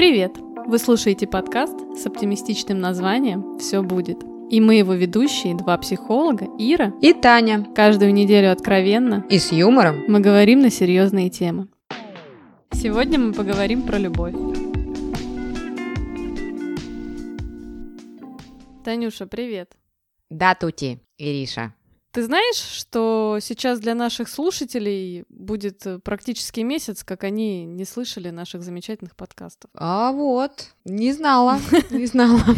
Привет! Вы слушаете подкаст с оптимистичным названием «Все будет». И мы его ведущие, два психолога, Ира и Таня. Каждую неделю откровенно и с юмором мы говорим на серьезные темы. Сегодня мы поговорим про любовь. Танюша, привет. Да, Тути, Ириша. Ты знаешь, что сейчас для наших слушателей будет э, практически месяц, как они не слышали наших замечательных подкастов? А вот, не знала, не знала.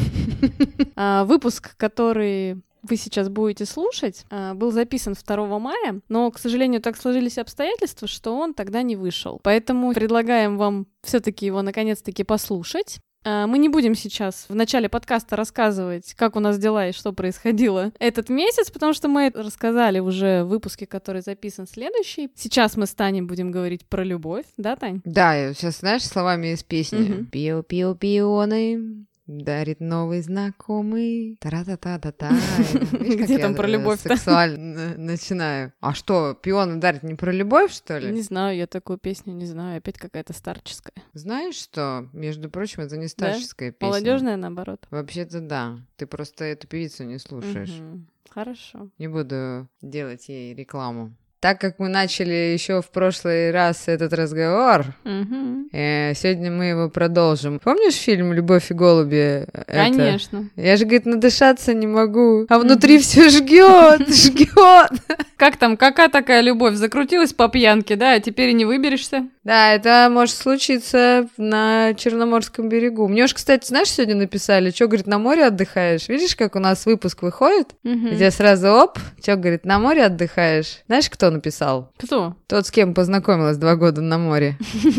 А, выпуск, который вы сейчас будете слушать, а, был записан 2 мая, но, к сожалению, так сложились обстоятельства, что он тогда не вышел. Поэтому предлагаем вам все-таки его наконец-таки послушать. А, мы не будем сейчас в начале подкаста рассказывать, как у нас дела и что происходило этот месяц, потому что мы рассказали уже в выпуске, который записан следующий. Сейчас мы с Таней будем говорить про любовь, да, Тань? Да, сейчас знаешь словами из песни. Угу. Пио-пио-пионы, Дарит новый знакомый. Тара-та-та-та-та. Где там про любовь-то? Сексуально начинаю. А что, пионы дарит не про любовь, что ли? Не знаю, я такую песню не знаю. Опять какая-то старческая. Знаешь что? Между прочим, это не старческая песня. Молодежная, наоборот. Вообще-то да. Ты просто эту певицу не слушаешь. Хорошо. Не буду делать ей рекламу. Так как мы начали еще в прошлый раз этот разговор, угу. э, сегодня мы его продолжим. Помнишь фильм «Любовь и голуби»? Конечно. Это? Я же, говорит, надышаться не могу, а внутри угу. все жгет, жгет. Как там, какая такая любовь? Закрутилась по пьянке, да, а теперь и не выберешься? Да, это может случиться на Черноморском берегу. Мне уж, кстати, знаешь, сегодня написали, что, говорит, на море отдыхаешь? Видишь, как у нас выпуск выходит? Угу. Где сразу, оп, что, говорит, на море отдыхаешь? Знаешь, кто написал? Кто? Тот, с кем познакомилась два года на море.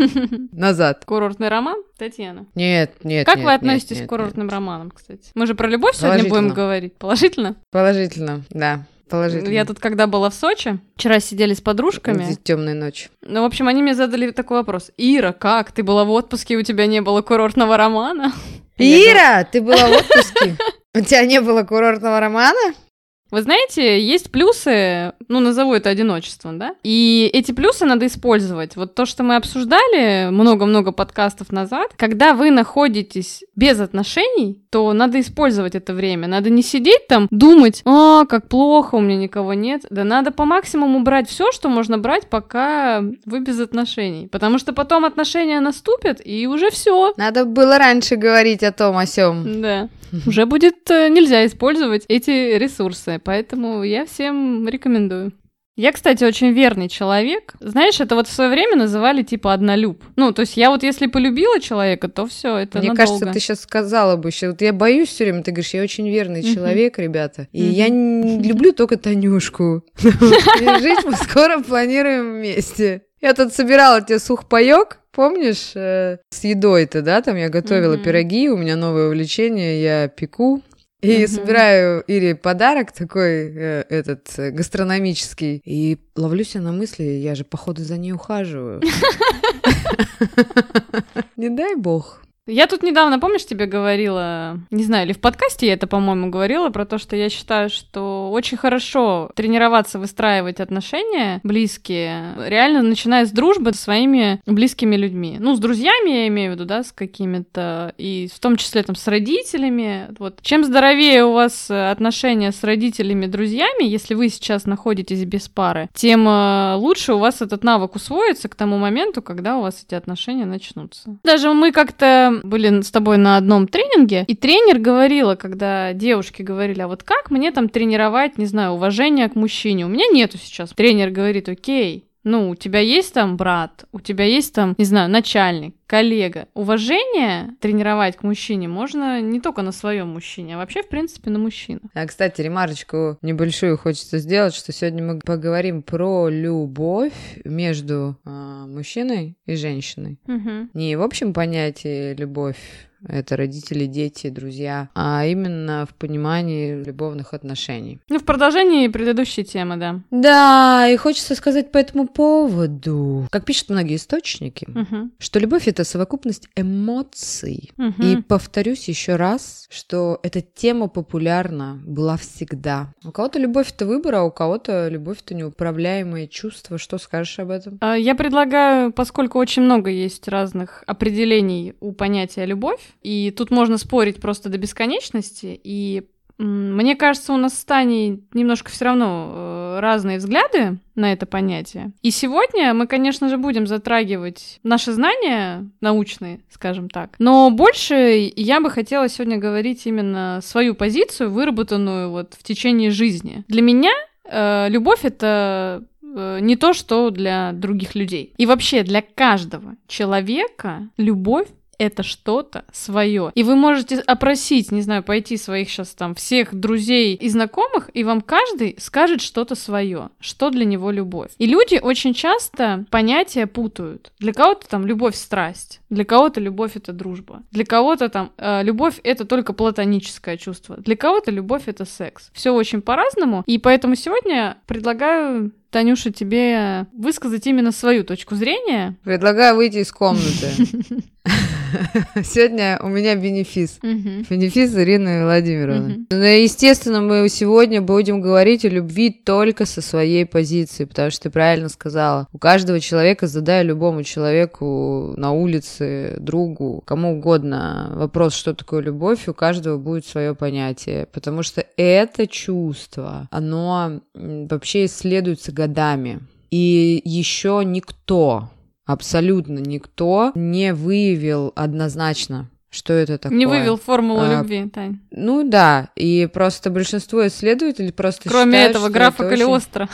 Назад. Курортный роман? Татьяна. Нет, нет, Как нет, вы относитесь нет, к курортным нет. романам, кстати? Мы же про любовь сегодня будем говорить. Положительно? Положительно, да. Положительно. Я тут, когда была в Сочи, вчера сидели с подружками. Темная ночь. Ну, в общем, они мне задали такой вопрос. Ира, как? Ты была в отпуске, у тебя не было курортного романа? Ира, ты была в отпуске? У тебя не было курортного романа? Вы знаете, есть плюсы, ну, назову это одиночеством, да? И эти плюсы надо использовать. Вот то, что мы обсуждали много-много подкастов назад, когда вы находитесь без отношений, то надо использовать это время. Надо не сидеть там, думать, а, как плохо, у меня никого нет. Да надо по максимуму брать все, что можно брать, пока вы без отношений. Потому что потом отношения наступят, и уже все. Надо было раньше говорить о том, о сем. Да. Уже будет э, нельзя использовать эти ресурсы. Поэтому я всем рекомендую. Я, кстати, очень верный человек. Знаешь, это вот в свое время называли типа однолюб. Ну, то есть я вот если полюбила человека, то все, это Мне надолго. кажется, ты сейчас сказала бы еще. Вот я боюсь все время, ты говоришь, я очень верный человек, ребята. И я люблю только Танюшку. Жить мы скоро планируем вместе. Я тут собирала тебе сухпайок, помнишь, э, с едой-то, да, там я готовила mm-hmm. пироги, у меня новое увлечение, я пеку. И mm-hmm. собираю Ире подарок такой, э, этот, э, гастрономический. И ловлю себя на мысли, я же, походу, за ней ухаживаю. Не дай бог. Я тут недавно, помнишь, тебе говорила, не знаю, или в подкасте я это, по-моему, говорила, про то, что я считаю, что очень хорошо тренироваться, выстраивать отношения близкие, реально начиная с дружбы с своими близкими людьми. Ну, с друзьями я имею в виду, да, с какими-то, и в том числе там с родителями. Вот. Чем здоровее у вас отношения с родителями, друзьями, если вы сейчас находитесь без пары, тем э, лучше у вас этот навык усвоится к тому моменту, когда у вас эти отношения начнутся. Даже мы как-то были с тобой на одном тренинге, и тренер говорила, когда девушки говорили, а вот как мне там тренировать, не знаю, уважение к мужчине? У меня нету сейчас. Тренер говорит, окей, ну, у тебя есть там брат, у тебя есть там, не знаю, начальник, коллега. Уважение тренировать к мужчине можно не только на своем мужчине, а вообще, в принципе, на мужчину. А, кстати, ремарочку небольшую хочется сделать, что сегодня мы поговорим про любовь между э, мужчиной и женщиной. Угу. Не в общем понятии любовь это родители, дети, друзья, а именно в понимании любовных отношений. Ну, в продолжении предыдущей темы, да. Да, и хочется сказать по этому поводу, как пишут многие источники, Мгм. что любовь это совокупность эмоций. Мгм. И повторюсь еще раз, что эта тема популярна была всегда. У кого-то любовь это выбор, а у кого-то любовь это неуправляемое чувство. Что скажешь об этом? А, Я предлагаю, поскольку очень много есть разных определений у понятия любовь, и тут можно спорить просто до бесконечности, и мне кажется, у нас с Таней немножко все равно э, разные взгляды на это понятие. И сегодня мы, конечно же, будем затрагивать наши знания научные, скажем так. Но больше я бы хотела сегодня говорить именно свою позицию, выработанную вот в течение жизни. Для меня э, любовь это э, не то, что для других людей. И вообще для каждого человека любовь это что-то свое. И вы можете опросить, не знаю, пойти своих сейчас там всех друзей и знакомых, и вам каждый скажет что-то свое, что для него любовь. И люди очень часто понятия путают. Для кого-то там любовь страсть, для кого-то любовь это дружба, для кого-то там э, любовь это только платоническое чувство, для кого-то любовь это секс. Все очень по-разному, и поэтому сегодня предлагаю Танюша, тебе высказать именно свою точку зрения. Предлагаю выйти из комнаты. Сегодня у меня бенефис. Мгм. Бенефис Ирины Владимировны. Мгм. Ну, естественно, мы сегодня будем говорить о любви только со своей позиции, потому что ты правильно сказала. У каждого человека, задая любому человеку на улице, другу, кому угодно вопрос, что такое любовь, у каждого будет свое понятие, потому что это чувство, оно вообще исследуется годами. И еще никто, абсолютно никто не выявил однозначно, что это такое. Не вывел формулу А, любви, Тань. Ну да, и просто большинство исследователей просто Кроме считают, этого, графа это очень- Калиостро.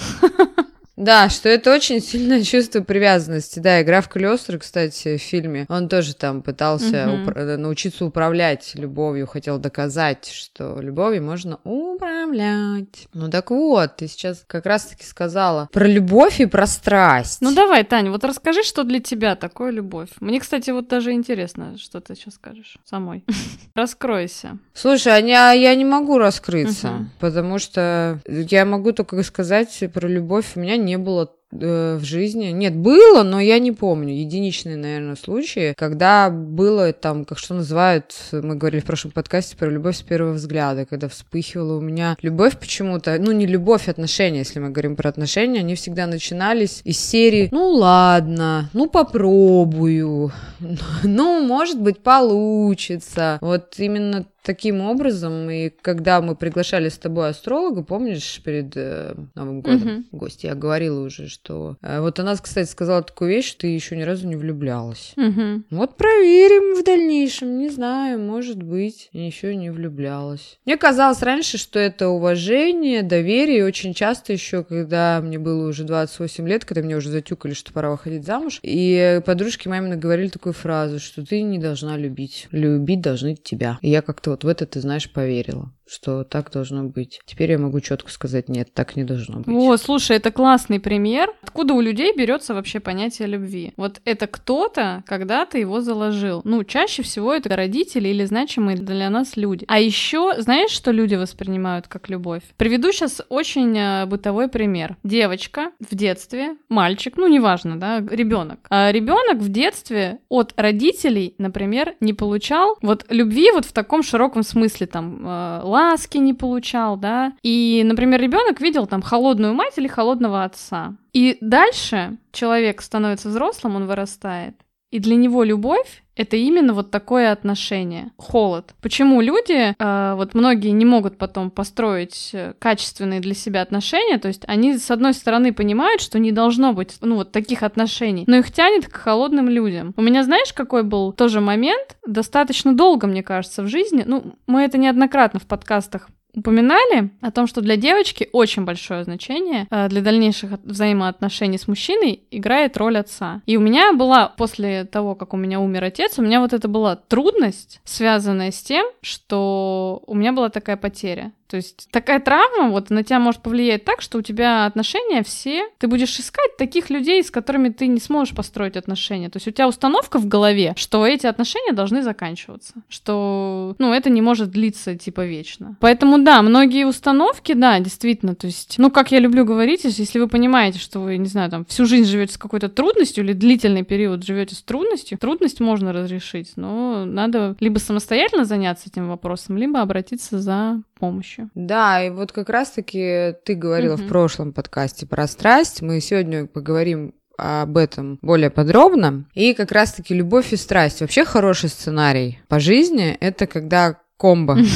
Да, что это очень сильное чувство привязанности. Да, и граф Калиостро, кстати, в фильме, он тоже там пытался Мгм. упра- научиться управлять любовью, хотел доказать, что любовью можно управлять. Ну так вот, ты сейчас как раз-таки сказала про любовь и про страсть. Ну давай, Тань, вот расскажи, что для тебя такое любовь. Мне, кстати, вот даже интересно, что ты сейчас скажешь самой. Раскройся. Слушай, а а я не могу раскрыться, потому что я могу только сказать про любовь. У меня не было э, в жизни. Нет, было, но я не помню. Единичные, наверное, случаи, когда было там, как что называют, мы говорили в прошлом подкасте про любовь с первого взгляда, когда вспыхивала у меня любовь почему-то, ну не любовь, отношения, если мы говорим про отношения, они всегда начинались из серии «ну ладно, ну попробую, ну, может быть, получится». Вот именно таким образом, и когда мы приглашали с тобой астролога, помнишь, перед э, Новым годом в гости, я говорила уже, что... э, вот она, кстати, сказала такую вещь, что ты еще ни разу не влюблялась. Мгм. Вот проверим в дальнейшем, не знаю, может быть, еще не влюблялась. Мне казалось раньше, что это уважение, доверие, и очень часто еще, когда мне было уже 28 лет, когда меня уже затюкали, что пора выходить замуж, и подружки мамины говорили такую фразу, что ты не должна любить, любить должны тебя. И я как-то вот в это, ты знаешь, поверила что так должно быть. Теперь я могу четко сказать, нет, так не должно быть. О, слушай, это классный пример. Откуда у людей берется вообще понятие любви? Вот это кто-то когда-то его заложил. Ну, чаще всего это родители или значимые для нас люди. А еще, знаешь, что люди воспринимают как любовь? Приведу сейчас очень э, бытовой пример. Девочка в детстве, мальчик, ну неважно, да, ребенок. А ребенок в детстве от родителей, например, не получал вот любви вот в таком широком смысле, там, э, ласки не получал, да. И, например, ребенок видел там холодную мать или холодного отца. И дальше человек становится взрослым, он вырастает. И для него любовь это именно вот такое отношение, холод. Почему люди, э, вот многие не могут потом построить э, качественные для себя отношения, то есть они с одной стороны понимают, что не должно быть, ну вот таких отношений, но их тянет к холодным людям. У меня знаешь, какой был тоже момент, достаточно долго, мне кажется, в жизни, ну мы это неоднократно в подкастах упоминали о том, что для девочки очень большое значение э, для дальнейших от- взаимоотношений с мужчиной играет роль отца. И у меня была, после того, как у меня умер отец, у меня вот это была трудность, связанная с тем, что у меня была такая потеря. То есть такая травма вот на тебя может повлиять так, что у тебя отношения все, ты будешь искать таких людей, с которыми ты не сможешь построить отношения. То есть у тебя установка в голове, что эти отношения должны заканчиваться, что, ну, это не может длиться типа вечно. Поэтому да, многие установки, да, действительно, то есть, ну, как я люблю говорить, если вы понимаете, что вы, не знаю, там всю жизнь живете с какой-то трудностью или длительный период живете с трудностью, трудность можно разрешить, но надо либо самостоятельно заняться этим вопросом, либо обратиться за помощью. Да, и вот как раз-таки ты говорила угу. в прошлом подкасте про страсть. Мы сегодня поговорим об этом более подробно. И как раз-таки любовь и страсть. Вообще хороший сценарий по жизни — это когда комбо.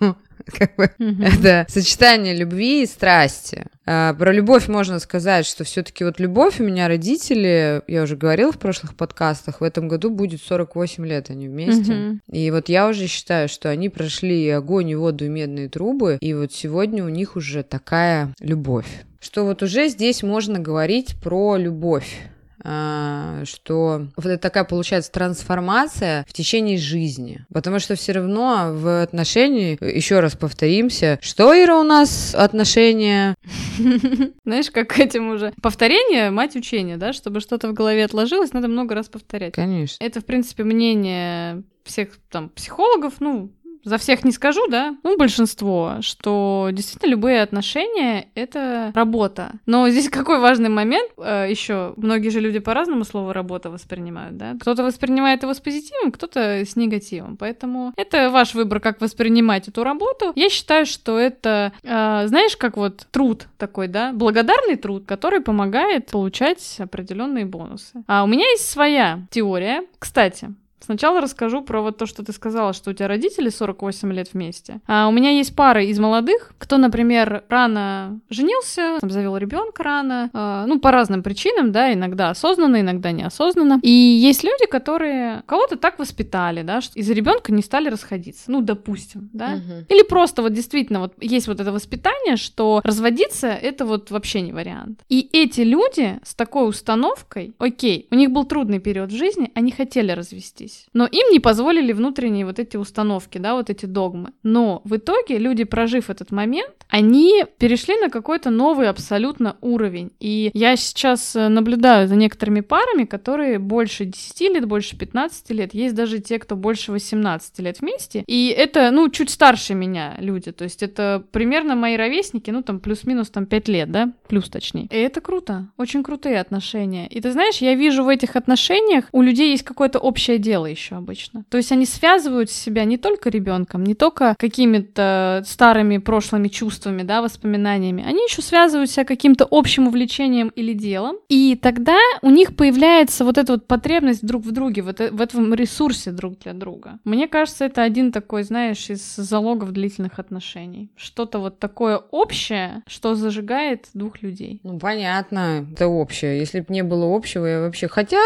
Ну, как бы, это сочетание любви и страсти. А, про любовь можно сказать, что все-таки вот любовь у меня родители, я уже говорила в прошлых подкастах, в этом году будет 48 лет они вместе. Mm-hmm. И вот я уже считаю, что они прошли и огонь, и воду, и медные трубы, и вот сегодня у них уже такая любовь. Что вот уже здесь можно говорить про любовь что вот это такая получается трансформация в течение жизни. Потому что все равно в отношении, еще раз повторимся, что, Ира, у нас отношения? Знаешь, как этим уже. Повторение — мать учения, да? Чтобы что-то в голове отложилось, надо много раз повторять. Конечно. Это, в принципе, мнение всех там психологов, ну, за всех не скажу, да, ну, большинство, что действительно любые отношения — это работа. Но здесь какой важный момент э, еще? Многие же люди по-разному слово «работа» воспринимают, да? Кто-то воспринимает его с позитивом, кто-то с негативом. Поэтому это ваш выбор, как воспринимать эту работу. Я считаю, что это, э, знаешь, как вот труд такой, да, благодарный труд, который помогает получать определенные бонусы. А у меня есть своя теория. Кстати, Сначала расскажу про вот то, что ты сказала, что у тебя родители 48 лет вместе. А у меня есть пары из молодых, кто, например, рано женился, там, завел ребенка рано, э, ну, по разным причинам, да, иногда осознанно, иногда неосознанно. И есть люди, которые кого-то так воспитали, да, что из-за ребенка не стали расходиться, ну, допустим, да. Угу. Или просто вот действительно вот есть вот это воспитание, что разводиться это вот вообще не вариант. И эти люди с такой установкой, окей, у них был трудный период в жизни, они хотели развестись развелись. Но им не позволили внутренние вот эти установки, да, вот эти догмы. Но в итоге люди, прожив этот момент, они перешли на какой-то новый абсолютно уровень. И я сейчас э, наблюдаю за некоторыми парами, которые больше 10 лет, больше 15 лет. Есть даже те, кто больше 18 лет вместе. И это, ну, чуть старше меня люди. То есть это примерно мои ровесники, ну, там, плюс-минус там 5 лет, да? Плюс, точнее. И это круто. Очень крутые отношения. И ты знаешь, я вижу в этих отношениях у людей есть какое-то общее дело дело еще обычно. То есть они связывают себя не только ребенком, не только какими-то старыми прошлыми чувствами, да, воспоминаниями, они еще связывают себя каким-то общим увлечением или делом, и тогда у них появляется вот эта вот потребность друг в друге, вот в этом ресурсе друг для друга. Мне кажется, это один такой, знаешь, из залогов длительных отношений. Что-то вот такое общее, что зажигает двух людей. Ну, понятно, это общее. Если бы не было общего, я вообще... Хотя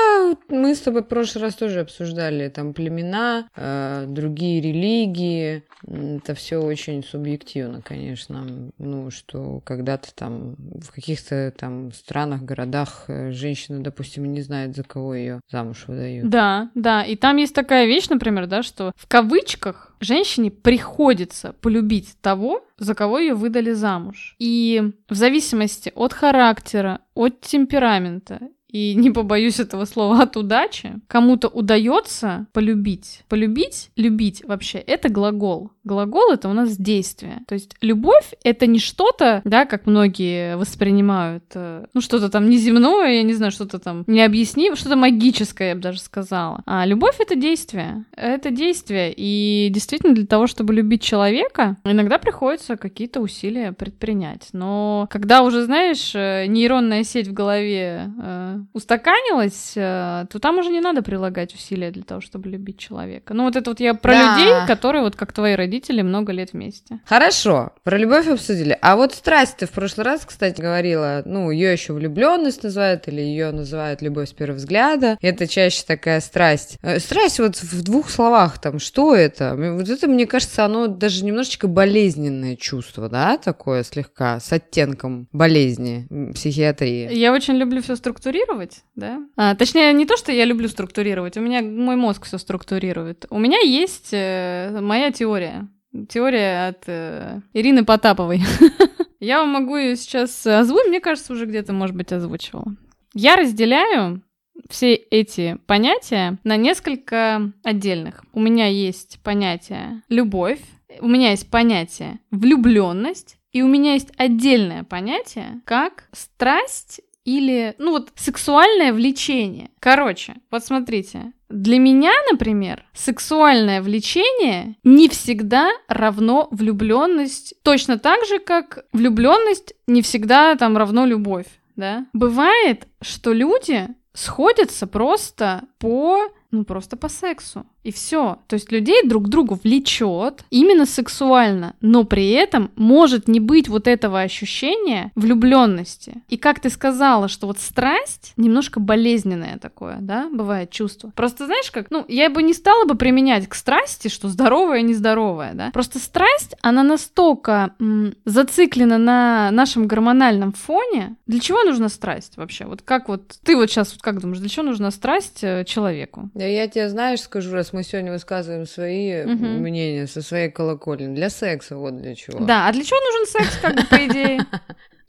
мы с тобой в прошлый раз тоже обсуждали обсуждали там племена, э, другие религии. Это все очень субъективно, конечно. Ну, что когда-то там в каких-то там странах, городах э, женщина, допустим, не знает, за кого ее замуж выдают. Да, да. И там есть такая вещь, например, да, что в кавычках женщине приходится полюбить того, за кого ее выдали замуж. И в зависимости от характера, от темперамента и не побоюсь этого слова, от удачи, кому-то удается полюбить. Полюбить, любить вообще, это глагол. Глагол — это у нас действие. То есть любовь — это не что-то, да, как многие воспринимают, э, ну, что-то там неземное, я не знаю, что-то там необъяснимое, что-то магическое, я бы даже сказала. А любовь — это действие. Это действие. И действительно для того, чтобы любить человека, иногда приходится какие-то усилия предпринять. Но когда уже, знаешь, э, нейронная сеть в голове э, устаканилась, э, то там уже не надо прилагать усилия для того, чтобы любить человека. Ну вот это вот я про да. людей, которые вот как твои родители много лет вместе. Хорошо, про любовь обсудили. А вот страсть ты в прошлый раз, кстати, говорила, ну ее еще влюбленность называют или ее называют любовь с первого взгляда. Это чаще такая страсть. Э, страсть вот в двух словах там, что это? Вот это, мне кажется, оно даже немножечко болезненное чувство, да, такое слегка, с оттенком болезни психиатрии. Я очень люблю все структурировать, структурировать, да? А, точнее, не то, что я люблю структурировать, у меня мой мозг все структурирует. У меня есть э, моя теория Теория от э, Ирины Потаповой. Я вам могу ее сейчас озвучить, мне кажется, уже где-то, может быть, озвучивала. Я разделяю все эти понятия на несколько отдельных. У меня есть понятие любовь, у меня есть понятие влюбленность, и у меня есть отдельное понятие как страсть или, ну вот, сексуальное влечение. Короче, вот смотрите, для меня, например, сексуальное влечение не всегда равно влюбленность, точно так же, как влюбленность не всегда там равно любовь, да? Бывает, что люди сходятся просто по ну, просто по сексу. И все. То есть людей друг к другу влечет именно сексуально, но при этом может не быть вот этого ощущения влюбленности. И как ты сказала, что вот страсть немножко болезненное такое, да, бывает чувство. Просто знаешь как, ну, я бы не стала бы применять к страсти, что здоровое, нездоровое, да. Просто страсть, она настолько м, зациклена на нашем гормональном фоне. Для чего нужна страсть вообще? Вот как вот, ты вот сейчас вот как думаешь, для чего нужна страсть э, человеку? Да я тебе, знаешь, скажу, раз мы сегодня высказываем свои угу. мнения со своей колокольни. Для секса вот для чего. Да, а для чего нужен секс, как бы, по идее?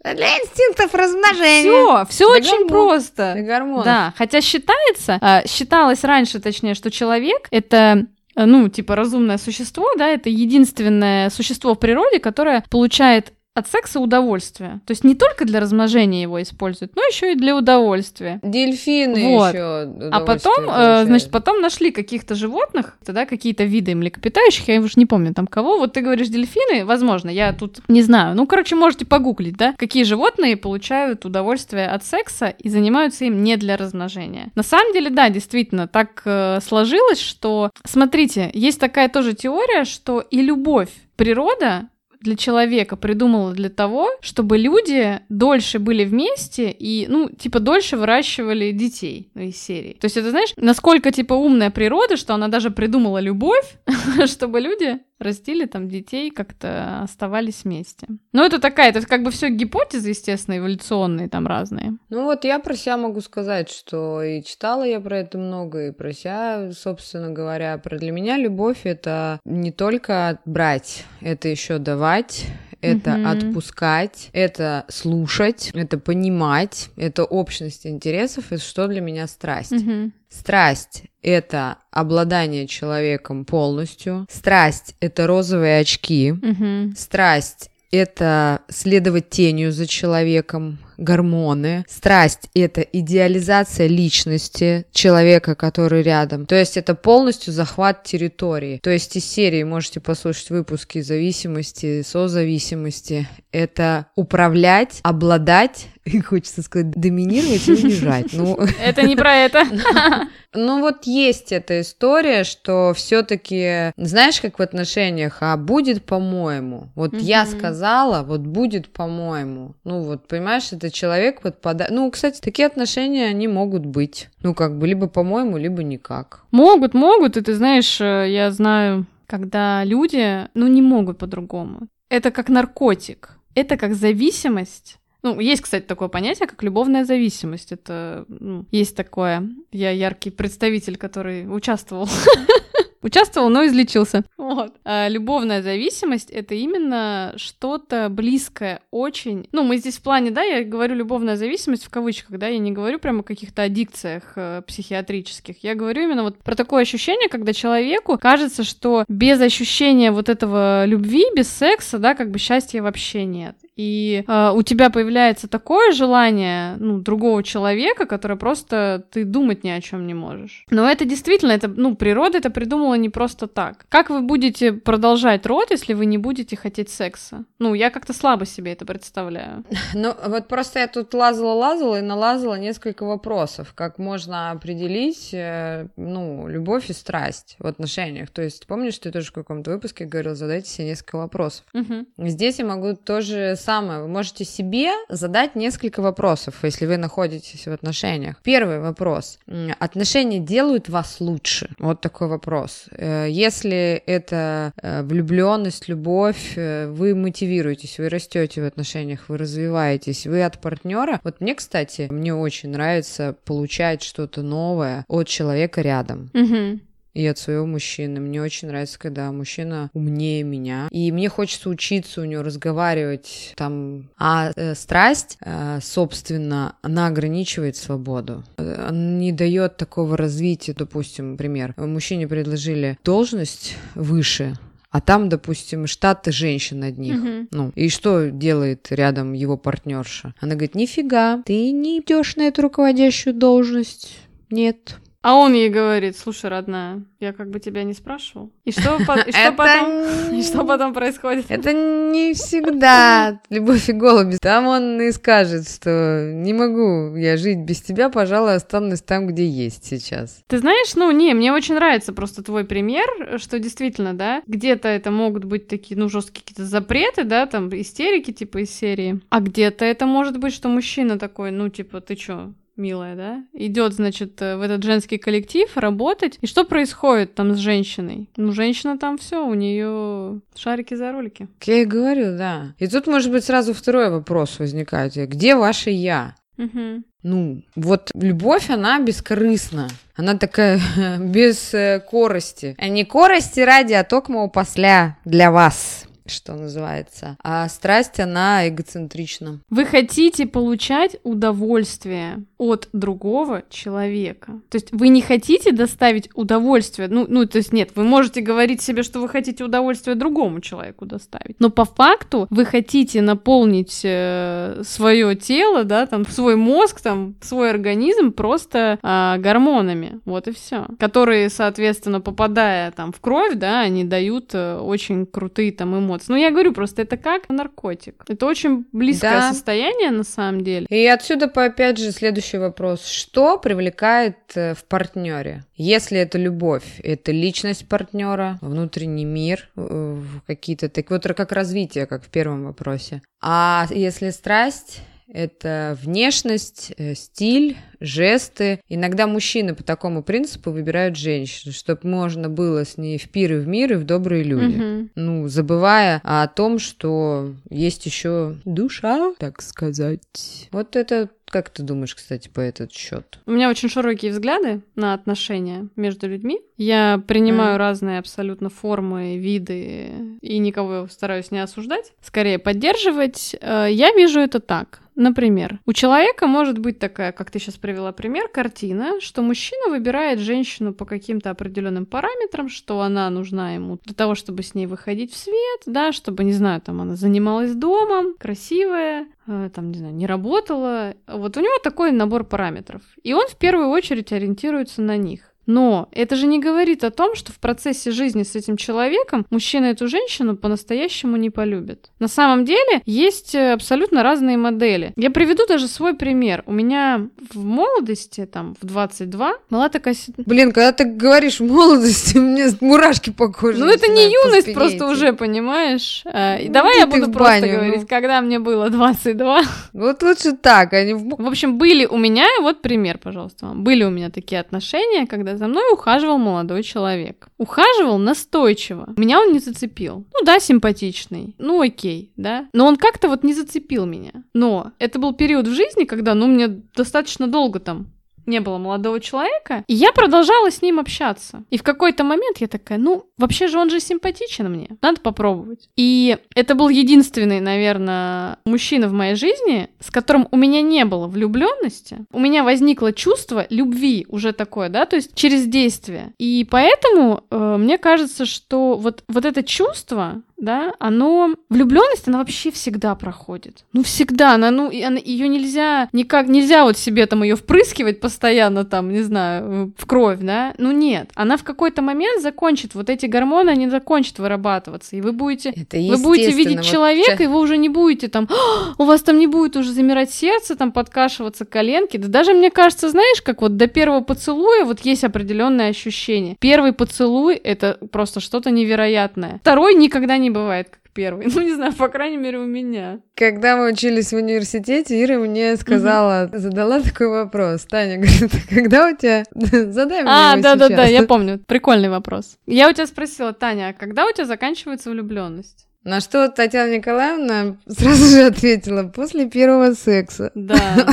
Для инстинктов размножения. Все, все очень просто. Для гормонов. Да, хотя считается, а, считалось раньше, точнее, что человек это ну, типа разумное существо, да, это единственное существо в природе, которое получает от секса удовольствие. То есть не только для размножения его используют, но еще и для удовольствия. Дельфины вот. еще. А потом, э, значит, потом нашли каких-то животных, тогда какие-то виды млекопитающих, я уж не помню там кого. Вот ты говоришь дельфины, возможно, я тут не знаю. Ну, короче, можете погуглить, да, какие животные получают удовольствие от секса и занимаются им не для размножения. На самом деле, да, действительно, так э, сложилось, что, смотрите, есть такая тоже теория, что и любовь природа для человека придумала для того, чтобы люди дольше были вместе и, ну, типа, дольше выращивали детей из серии. То есть это, знаешь, насколько, типа, умная природа, что она даже придумала любовь, чтобы люди растили там детей, как-то оставались вместе. Ну, это такая, это как бы все гипотезы, естественно, эволюционные там разные. Ну, вот я про себя могу сказать, что и читала я про это много, и про себя, собственно говоря, про для меня любовь это не только брать, это еще давать, это mm-hmm. отпускать, это слушать, это понимать, это общность интересов, и что для меня страсть. Mm-hmm. Страсть — это обладание человеком полностью. Страсть — это розовые очки. Mm-hmm. Страсть это следовать тенью за человеком, гормоны. Страсть — это идеализация личности человека, который рядом. То есть это полностью захват территории. То есть из серии можете послушать выпуски зависимости, созависимости. Это управлять, обладать, и хочется сказать, доминировать и унижать. Ну, это не про это. Ну вот есть эта история, что все-таки, знаешь, как в отношениях, а будет по-моему. Вот я сказала, вот будет по-моему. Ну вот, понимаешь, это человек подпадает. Ну, кстати, такие отношения, они могут быть. Ну, как бы либо по-моему, либо никак. Могут, могут. И ты знаешь, э, я знаю, когда люди, ну, не могут по-другому. Это как наркотик. Это как зависимость ну, есть, кстати, такое понятие, как любовная зависимость. Это ну, есть такое. Я яркий представитель, который участвовал Участвовал, но излечился. Вот. А любовная зависимость — это именно что-то близкое, очень... Ну, мы здесь в плане, да, я говорю любовная зависимость в кавычках, да, я не говорю прямо о каких-то аддикциях э, психиатрических. Я говорю именно вот про такое ощущение, когда человеку кажется, что без ощущения вот этого любви, без секса, да, как бы счастья вообще нет и э, у тебя появляется такое желание ну, другого человека, которое просто ты думать ни о чем не можешь. Но это действительно, это, ну, природа это придумала не просто так. Как вы будете продолжать род, если вы не будете хотеть секса? Ну, я как-то слабо себе это представляю. Ну, вот просто я тут лазала-лазала и налазала несколько вопросов, как можно определить, э, ну, любовь и страсть в отношениях. То есть, помнишь, ты тоже в каком-то выпуске говорил, задайте себе несколько вопросов. Угу. Здесь я могу тоже самое. Вы можете себе задать несколько вопросов, если вы находитесь в отношениях. Первый вопрос. Отношения делают вас лучше? Вот такой вопрос. Э, если это э, влюбленность, любовь, э, вы мотивируетесь, вы растете в отношениях, вы развиваетесь, вы от партнера. Вот мне, кстати, мне очень нравится получать что-то новое от человека рядом. Угу. И от своего мужчины. Мне очень нравится, когда мужчина умнее меня. И мне хочется учиться у него разговаривать там. А э, страсть, э, собственно, она ограничивает свободу. Она не дает такого развития. Допустим, пример. Мужчине предложили должность выше, а там, допустим, штаты женщин одних. Мгм. Ну, и что делает рядом его партнерша? Она говорит, нифига, ты не идешь на эту руководящую должность. Нет. А он ей говорит, слушай, родная, я как бы тебя не спрашивал. И что, и что потом? И что потом происходит? Это не всегда любовь и голуби. Там он и скажет, что не могу я жить без тебя, пожалуй, останусь там, где есть сейчас. Ты знаешь, ну, не, мне очень нравится просто твой пример, что действительно, да, где-то это могут быть такие, ну, жесткие какие-то запреты, да, там, истерики типа из серии, а где-то это может быть, что мужчина такой, ну, типа, ты чё, милая, да, идет, значит, э, в этот женский коллектив работать, и что происходит там с женщиной? Ну, женщина там все, у нее шарики за ролики. Я и говорю, да. И тут, может быть, сразу второй вопрос возникает. Где ваше «я»? Мгм. Ну, вот любовь, она бескорыстна. Она такая без э, корости. А не корости ради, а токмо опосля для вас, что называется. А страсть, она эгоцентрична. Вы хотите получать удовольствие от другого человека. То есть вы не хотите доставить удовольствие. Ну, ну, то есть нет, вы можете говорить себе, что вы хотите удовольствие другому человеку доставить. Но по факту вы хотите наполнить свое тело, да, там, свой мозг, там, свой организм просто а, гормонами. Вот и все. Которые, соответственно, попадая там в кровь, да, они дают э, очень крутые там эмоции. Ну, я говорю просто, это как наркотик. Это очень близкое Да. состояние на самом деле. И отсюда, опять же, следующий вопрос. Что привлекает э, в партнере? Если это любовь, это личность партнера, внутренний мир, э, какие-то так вот как развитие, как в первом вопросе. А если страсть, это внешность, э, стиль, жесты. Иногда мужчины по такому принципу выбирают женщину, чтобы можно было с ней в пир и в мир и в добрые люди. Мгм. Ну, забывая о том, что есть еще душа, так сказать. Вот это, как ты думаешь, кстати, по этот счет? У меня очень широкие взгляды на отношения между людьми. Я принимаю Мгм. разные абсолютно формы, виды и никого стараюсь не осуждать, скорее поддерживать. Э, Я вижу это так. Например, у человека может быть такая, как ты сейчас привела пример, картина, что мужчина выбирает женщину по каким-то определенным параметрам, что она нужна ему для того, чтобы с ней выходить в свет, да, чтобы, не знаю, там она занималась домом, красивая, э, там, не знаю, не работала. Вот у него такой набор параметров. И он в первую очередь ориентируется на них. Но это же не говорит о том, что в процессе жизни с этим человеком мужчина эту женщину по-настоящему не полюбит. На самом деле есть э, абсолютно разные модели. Я приведу даже свой пример. У меня в молодости, там, в 22, была такая... Блин, когда ты говоришь молодость, у меня мурашки по коже. Ну, это не юность, просто уже, понимаешь? И Ну, давай я буду просто баню, говорить, ну. когда мне было 22. Вот лучше так, а не В общем, были у меня, вот пример, пожалуйста, вам. Были у меня такие отношения, когда за мной ухаживал молодой человек. Ухаживал настойчиво. Меня он не зацепил. Ну да, симпатичный. Ну окей, да. Но он как-то вот не зацепил меня. Но это был период в жизни, когда, ну, мне достаточно долго там не было молодого человека, и я продолжала с ним общаться. И в какой-то момент я такая, ну, вообще же он же симпатичен мне, надо попробовать. И это был единственный, наверное, мужчина в моей жизни, с которым у меня не было влюбленности. У меня возникло чувство любви уже такое, да, то есть через действие. И поэтому э, мне кажется, что вот, вот это чувство, да, оно... Влюбленность, она вообще всегда проходит. Ну, всегда. Она, ну, ее нельзя никак... Нельзя вот себе там ее впрыскивать постоянно там, не знаю, в кровь, да? Ну, нет. Она в какой-то момент закончит, вот эти гормоны, они закончат вырабатываться, и вы будете... Это Вы будете видеть Вот человека, и вы уже не будете там, «А, у вас там не будет уже замирать сердце, там подкашиваться коленки. Да даже мне кажется, знаешь, как вот до первого поцелуя вот есть определенное ощущение. Первый поцелуй это просто что-то невероятное. Второй никогда не бывает как первый. Ну, не знаю, по крайней мере, у меня. Когда мы учились в университете, Ира мне сказала, задала такой вопрос. Таня говорит, когда у тебя... Задай мне А, да-да-да, сейчас». я помню. Прикольный вопрос. Я у тебя спросила, Таня, а когда у тебя заканчивается влюбленность? На что Татьяна Николаевна сразу же ответила, после первого секса. Да.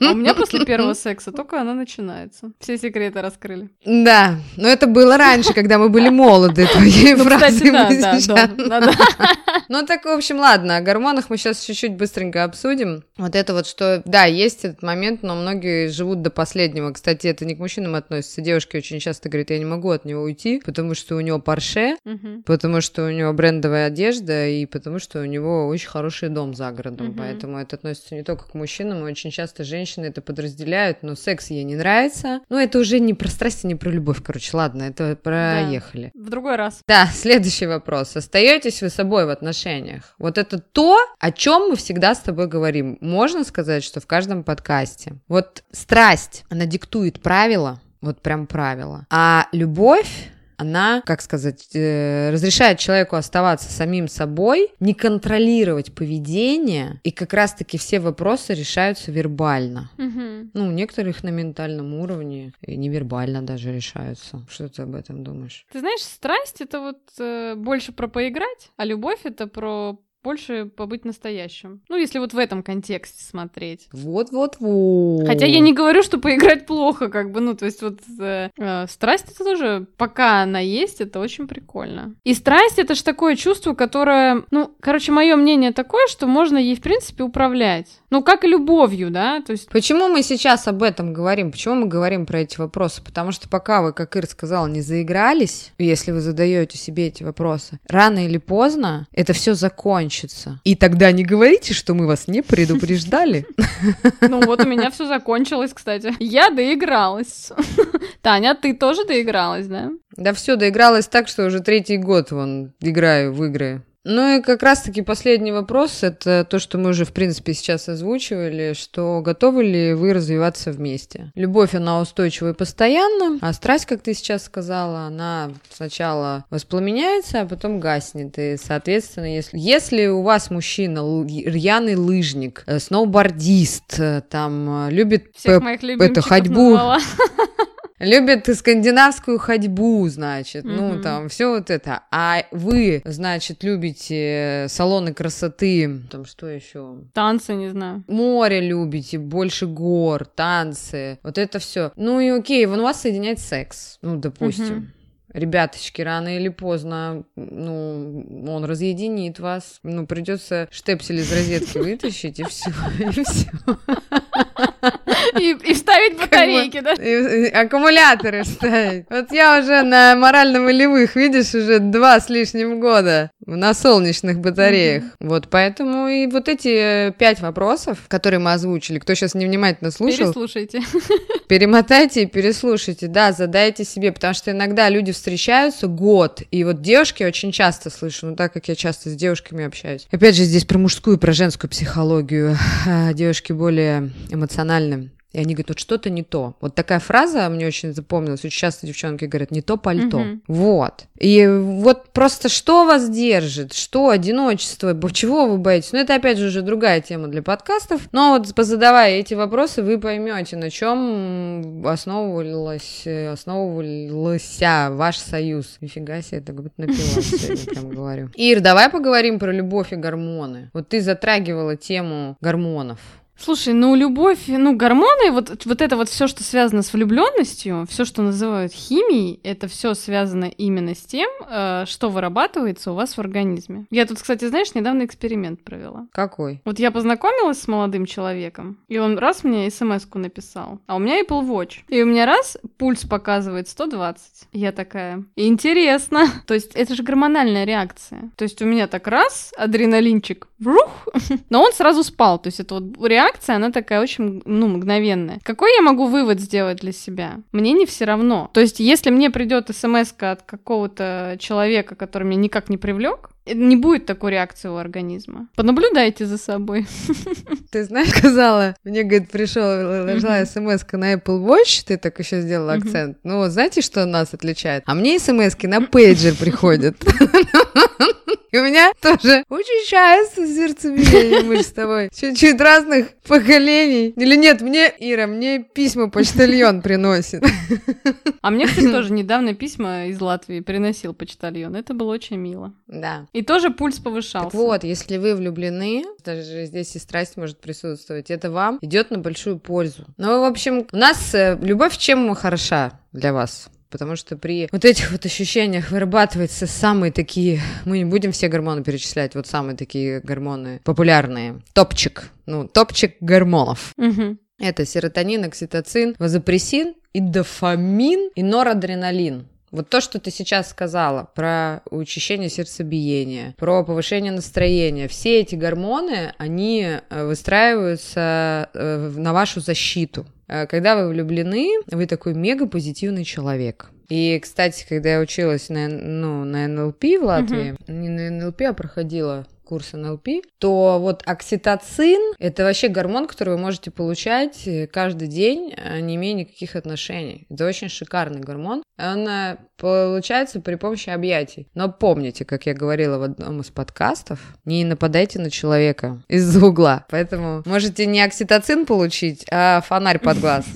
А у меня после первого секса только она начинается. Все секреты раскрыли. Да, но это было раньше, когда мы были молоды. Твоей Ну, фразы кстати, да, да, да. Ну, так, в общем, ладно, о гормонах мы сейчас чуть-чуть быстренько обсудим. Вот это вот, что, да, есть этот момент, но многие живут до последнего. Кстати, это не к мужчинам относится. Девушки очень часто говорят, я не могу от него уйти, потому что у него парше, потому что у него брендовая одежда и потому что у него очень хороший дом за городом. Мгм. Поэтому это относится не только к мужчинам, и очень часто женщины это подразделяют, но секс ей не нравится. Ну, это уже не про страсть не про любовь, короче, ладно, это проехали. В другой раз. Да, следующий вопрос. Остаетесь вы собой в отношениях? Вот это то, о чем мы всегда с тобой говорим. Можно сказать, что в каждом подкасте. Вот страсть, она диктует правила, вот прям правила. А любовь она, как сказать, э, разрешает человеку оставаться самим собой, не контролировать поведение, и как раз-таки все вопросы решаются вербально. Мгм. Ну, у некоторых на ментальном уровне и невербально даже решаются. Что ты об этом думаешь? Ты знаешь, страсть это вот э, больше про поиграть, а любовь это про больше побыть настоящим. Ну, если вот в этом контексте смотреть. Вот-вот-вот. Хотя я не говорю, что поиграть плохо, как бы, ну, то есть вот э, э, страсть это тоже, пока она есть, это очень прикольно. И страсть это же такое чувство, которое, ну, короче, мое мнение такое, что можно ей, в принципе, управлять. Ну, как и любовью, да, то есть... Почему мы сейчас об этом говорим? Почему мы говорим про эти вопросы? Потому что пока вы, как Ира сказала, не заигрались, если вы задаете себе эти вопросы, рано или поздно это все закончится. И тогда не говорите, что мы вас не предупреждали. Ну, вот у меня все закончилось, кстати. Я доигралась. Таня, ты тоже доигралась, да? Да все, доигралась так, что уже третий год вон играю в игры. Ну и как раз-таки последний вопрос, это то, что мы уже, в принципе, сейчас озвучивали, что готовы ли вы развиваться вместе? Любовь, она устойчива и постоянна, а страсть, как ты сейчас сказала, она сначала воспламеняется, а потом гаснет. И, соответственно, если, если у вас мужчина рьяный лыжник, э, сноубордист, э, там, э, любит Всех моих любимчиков ходьбу. назвала. Любит скандинавскую ходьбу, значит, ну Мгм. там все вот это. А вы, значит, любите салоны красоты, там что еще? Танцы, не знаю. Море любите, больше гор, танцы, вот это все. Ну и окей, вон вас соединяет секс, ну допустим. Мгм. Ребяточки, рано или поздно, ну, он разъединит вас. Ну, придется штепсель из розетки вытащить, и все, и все. И, и вставить батарейки, да? И- и аккумуляторы ставить. Вот я уже на морально-волевых, видишь, уже два с лишним года на солнечных батареях. Вот поэтому и вот эти э, пять вопросов, которые мы озвучили, кто сейчас невнимательно слушал, Переслушайте. перемотайте и переслушайте, да, задайте себе, потому что иногда люди встречаются год, и вот девушки очень часто слышу, ну так как я часто с девушками общаюсь. Опять же, здесь про мужскую, про женскую психологию. Девушки более эмоциональны. И они говорят, вот что-то не то. Вот такая фраза мне очень запомнилась. Очень часто девчонки говорят, не то пальто. Мгм. Вот. И вот просто что вас держит? Что одиночество? Чего вы боитесь? Ну, это опять же уже другая тема для подкастов. Но вот позадавая эти вопросы, вы поймете, на чем основывалась, основывался ваш союз. Нифига себе, так будто напилась сегодня, прям говорю. Ир, давай поговорим про любовь и гормоны. Вот ты затрагивала тему гормонов. Слушай, ну любовь, ну гормоны, вот, вот это вот все, что связано с влюбленностью, все, что называют химией, это все связано именно с тем, э, что вырабатывается у вас в организме. Я тут, кстати, знаешь, недавно эксперимент провела. Какой? Вот я познакомилась с молодым человеком, и он раз мне смс-ку написал, а у меня Apple Watch. И у меня раз пульс показывает 120. Я такая, интересно. То есть это же гормональная реакция. То есть у меня так раз, адреналинчик, врух, но он сразу спал. То есть это вот реакция, она такая очень, ну, мгновенная. Какой я могу вывод сделать для себя? Мне не все равно. То есть если мне придет смс от какого-то человека, который меня никак не привлек, не будет такой реакции у организма. Понаблюдайте за собой. Ты знаешь, сказала, мне, говорит, пришел, лежала смс на Apple Watch, ты так еще сделала акцент. Ну, вот знаете, что нас отличает? А мне смс на пейджер приходят. И у меня тоже очень часто сердцебиение, мы с тобой. Чуть-чуть разных поколений. Или нет, мне, Ира, мне письма почтальон приносит. А мне, кстати, тоже недавно письма из Латвии приносил почтальон. Это было очень мило. Да. И тоже пульс повышался. Так вот, если вы влюблены, даже здесь и страсть может присутствовать, это вам идет на большую пользу. Ну, в общем, у нас э, любовь чем хороша для вас? Потому что при вот этих вот ощущениях вырабатываются самые такие, мы не будем все гормоны перечислять, вот самые такие гормоны популярные. Топчик, ну, топчик гормонов. Мгм. Это серотонин, окситоцин, вазопрессин и дофамин и норадреналин. Вот то, что ты сейчас сказала про учащение сердцебиения, про повышение настроения, все эти гормоны, они э, выстраиваются э, на вашу защиту. Э, Когда вы влюблены, вы такой мега позитивный человек. И, кстати, когда я училась на, ну, на НЛП в Латвии, не на НЛП, а проходила курс НЛП, то вот окситоцин – это вообще гормон, который вы можете получать э, каждый день, э, не имея никаких отношений. Это очень шикарный гормон. Он э, получается при помощи объятий. Но помните, как я говорила в одном из подкастов, не нападайте на человека из-за угла. Поэтому можете не окситоцин получить, а фонарь под глаз.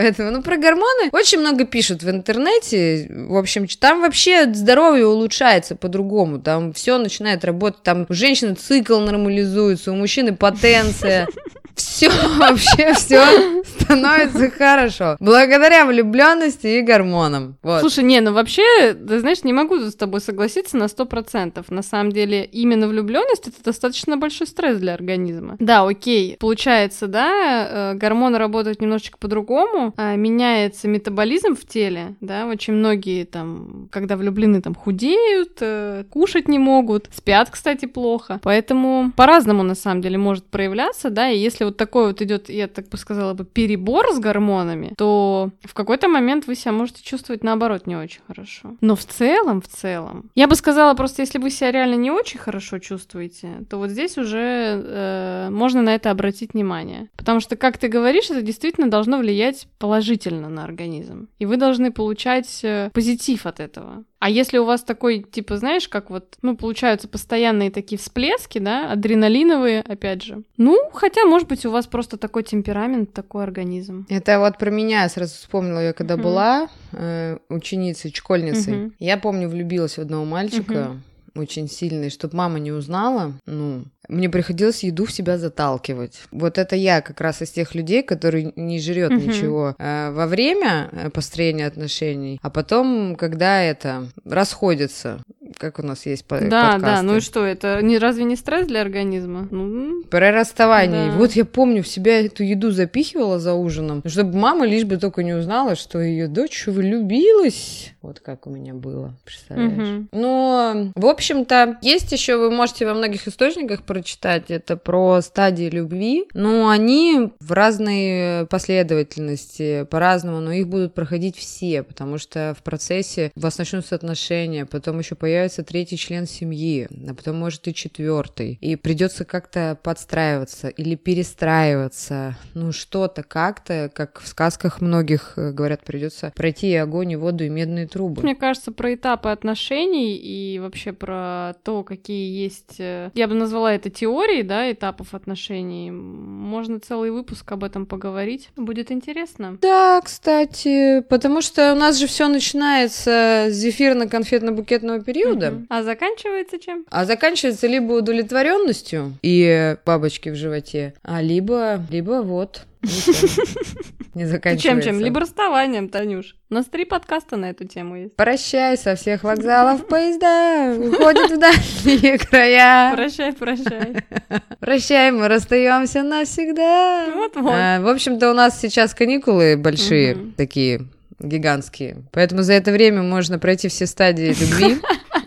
Поэтому, ну, про гормоны очень много пишут в интернете. В общем, там вообще здоровье улучшается по-другому. Там все начинает работать. Там у женщины цикл нормализуется, у мужчины потенция. Все, вообще все становится хорошо. Благодаря влюбленности и гормонам. Вот. Слушай, не, ну вообще, ты знаешь, не могу с тобой согласиться на сто процентов. На самом деле, именно влюбленность это достаточно большой стресс для организма. Да, окей, получается, да, э, гормоны работают немножечко по-другому, а, меняется метаболизм в теле, да, очень многие там, когда влюблены, там худеют, э, кушать не могут, спят, кстати, плохо. Поэтому по-разному на самом деле может проявляться, да, и если вот такой вот идет, я так бы сказала бы, перебор с гормонами, то в какой-то момент вы себя можете чувствовать наоборот не очень хорошо. Но в целом, в целом, я бы сказала просто, если вы себя реально не очень хорошо чувствуете, то вот здесь уже э, можно на это обратить внимание. Потому что, как ты говоришь, это действительно должно влиять положительно на организм. И вы должны получать э, позитив от этого. А если у вас такой, типа, знаешь, как вот, ну, получаются постоянные такие всплески, да, адреналиновые, опять же. Ну, хотя, может быть, у вас просто такой темперамент, такой организм. Это вот про меня сразу вспомнила, я когда Мгм. была э, ученицей, школьницей. Мгм. Я помню, влюбилась в одного мальчика. Очень сильный, чтобы мама не узнала, ну, мне приходилось еду в себя заталкивать. Вот это я как раз из тех людей, которые не жрет Мгм. ничего э, во время э, построения отношений, а потом, когда это расходятся, как у нас есть по- Да, подкасты. да, ну и что, это не, разве не стресс для организма? Ну, Про расставание. Да. Вот я помню, в себя эту еду запихивала за ужином, чтобы мама лишь бы только не узнала, что ее дочь влюбилась. Вот как у меня было, представляешь? Мгм. Но, в общем-то, есть еще, вы можете во многих источниках прочитать, это про стадии любви, но они в разной последовательности, по-разному, но их будут проходить все, потому что в процессе у вас начнутся отношения, потом еще появится третий член семьи, а потом может и четвертый, и придется как-то подстраиваться или перестраиваться, ну что-то как-то, как в сказках многих э, говорят, придется пройти и огонь, и воду, и медные трубы. Мне кажется, про этапы отношений и вообще про то, какие есть, э, я бы назвала это теорией, да, этапов отношений. Можно целый выпуск об этом поговорить. Будет интересно. Да, кстати, потому что у нас же все начинается с зефирно-конфетно-букетного периода, Мгм. А заканчивается чем? а заканчивается либо удовлетворенностью и бабочки в животе, а либо, либо вот ничем не заканчивается. Чем-чем? Либо расставанием, Танюш. У нас три подкаста на эту тему есть. Прощай со всех вокзалов поезда, уходят в дальние края. Прощай, прощай. Прощай, мы расстаемся навсегда. Вот-вот. А, в общем-то, у нас сейчас каникулы большие, Мгм. такие гигантские. Поэтому за это время можно пройти все стадии любви.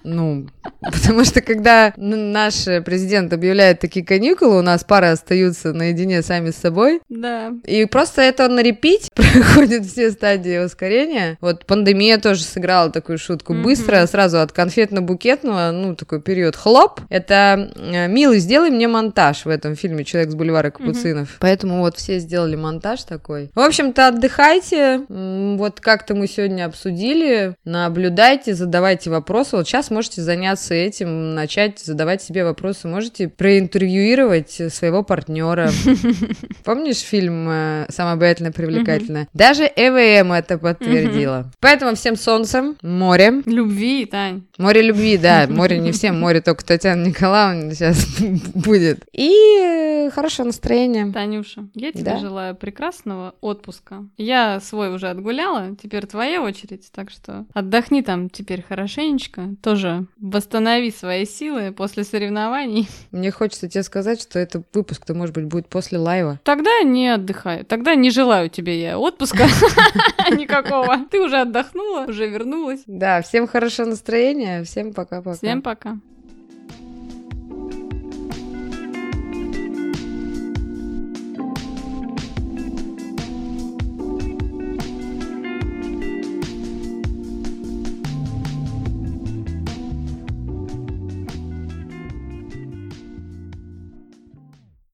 Ну, потому что когда наш президент объявляет такие каникулы, у нас пары остаются наедине сами с собой. Да. И просто это на репить проходят все стадии ускорения. Вот пандемия тоже сыграла такую шутку. Мгм. Быстро, сразу от конфетно-букетного, ну, такой период хлоп. Это э, «Милый, сделай мне монтаж» в этом фильме «Человек с бульвара Капуцинов». Поэтому вот все сделали монтаж такой. В общем-то, отдыхайте. Вот как-то мы сегодня обсудили. Наблюдайте, задавайте вопросы. Вот сейчас можете заняться этим, начать задавать себе вопросы. Можете проинтервьюировать своего партнера. Помнишь фильм э, «Самое обаятельное привлекательное»? Даже ЭВМ это подтвердила. Поэтому всем солнцем, море. Любви, Тань. Море любви, да. Море не всем, море только Татьяна Николаевна сейчас будет. И хорошее настроение. Танюша, я тебе Да. желаю прекрасного отпуска. Я свой уже отгуляла, теперь твоя очередь, так что отдохни там теперь хорошенечко, тоже восстанови свои силы после соревнований. Мне хочется тебе сказать, что этот выпуск-то, может быть, будет после лайва. Тогда не отдыхай, тогда не желаю тебе я отпуска никакого. Ты уже отдохнула, уже вернулась. Да, всем хорошего настроения, всем пока-пока. Всем пока.